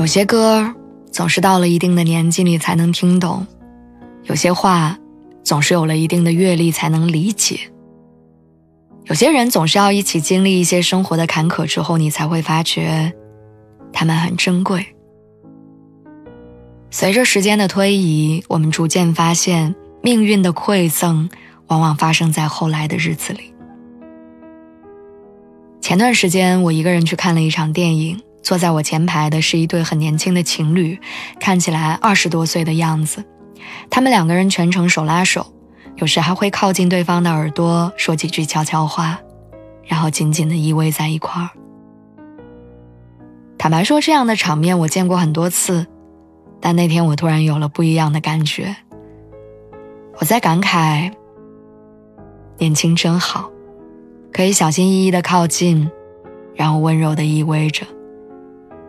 有些歌总是到了一定的年纪你才能听懂，有些话总是有了一定的阅历才能理解，有些人总是要一起经历一些生活的坎坷之后，你才会发觉他们很珍贵。随着时间的推移，我们逐渐发现，命运的馈赠往往发生在后来的日子里。前段时间，我一个人去看了一场电影。坐在我前排的是一对很年轻的情侣，看起来二十多岁的样子。他们两个人全程手拉手，有时还会靠近对方的耳朵说几句悄悄话，然后紧紧地依偎在一块儿。坦白说，这样的场面我见过很多次，但那天我突然有了不一样的感觉。我在感慨：年轻真好，可以小心翼翼地靠近，然后温柔地依偎着。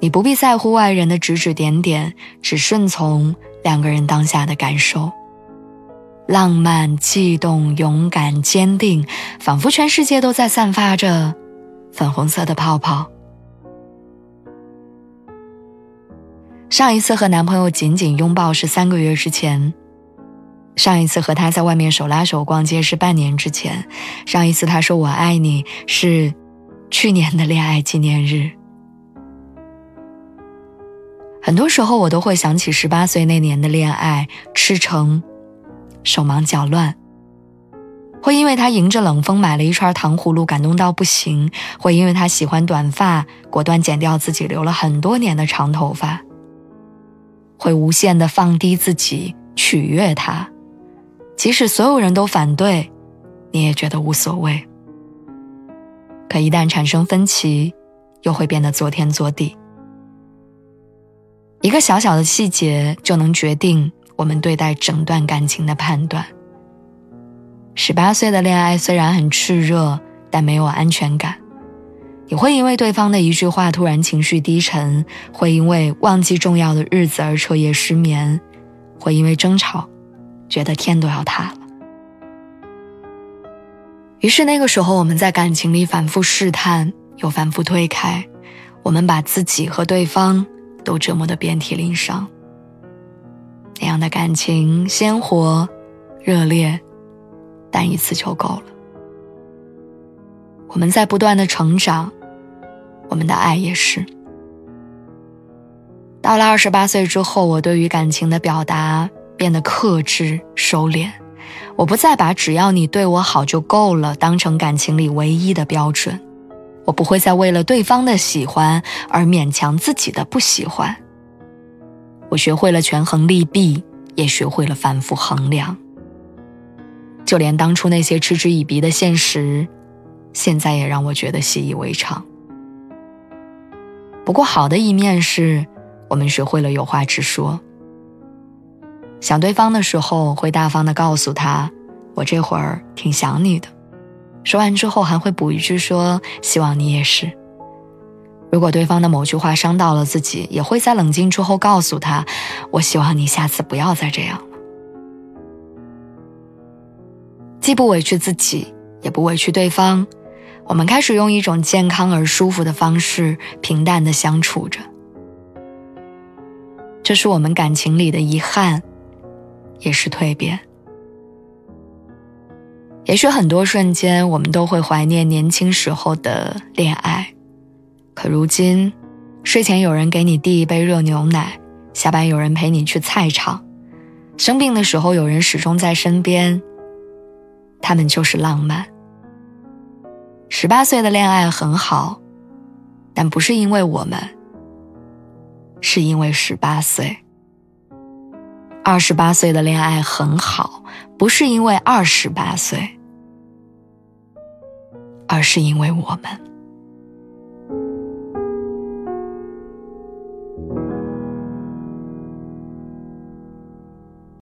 你不必在乎外人的指指点点，只顺从两个人当下的感受。浪漫、悸动、勇敢、坚定，仿佛全世界都在散发着粉红色的泡泡。上一次和男朋友紧紧拥抱是三个月之前，上一次和他在外面手拉手逛街是半年之前，上一次他说我爱你是去年的恋爱纪念日。很多时候，我都会想起十八岁那年的恋爱，赤诚，手忙脚乱。会因为他迎着冷风买了一串糖葫芦感动到不行，会因为他喜欢短发，果断剪掉自己留了很多年的长头发。会无限的放低自己取悦他，即使所有人都反对，你也觉得无所谓。可一旦产生分歧，又会变得作天作地。一个小小的细节就能决定我们对待整段感情的判断。十八岁的恋爱虽然很炽热，但没有安全感。你会因为对方的一句话突然情绪低沉，会因为忘记重要的日子而彻夜失眠，会因为争吵觉得天都要塌了。于是那个时候，我们在感情里反复试探，又反复推开，我们把自己和对方。都折磨得遍体鳞伤。那样的感情鲜活、热烈，但一次就够了。我们在不断的成长，我们的爱也是。到了二十八岁之后，我对于感情的表达变得克制、收敛。我不再把“只要你对我好就够了”当成感情里唯一的标准。我不会再为了对方的喜欢而勉强自己的不喜欢。我学会了权衡利弊，也学会了反复衡量。就连当初那些嗤之以鼻的现实，现在也让我觉得习以为常。不过好的一面是，我们学会了有话直说。想对方的时候，会大方的告诉他：“我这会儿挺想你的。”说完之后还会补一句说：“希望你也是。”如果对方的某句话伤到了自己，也会在冷静之后告诉他：“我希望你下次不要再这样了。”既不委屈自己，也不委屈对方，我们开始用一种健康而舒服的方式平淡的相处着。这是我们感情里的遗憾，也是蜕变。也许很多瞬间，我们都会怀念年轻时候的恋爱，可如今，睡前有人给你递一杯热牛奶，下班有人陪你去菜场，生病的时候有人始终在身边。他们就是浪漫。十八岁的恋爱很好，但不是因为我们，是因为十八岁。二十八岁的恋爱很好，不是因为二十八岁。而是因为我们。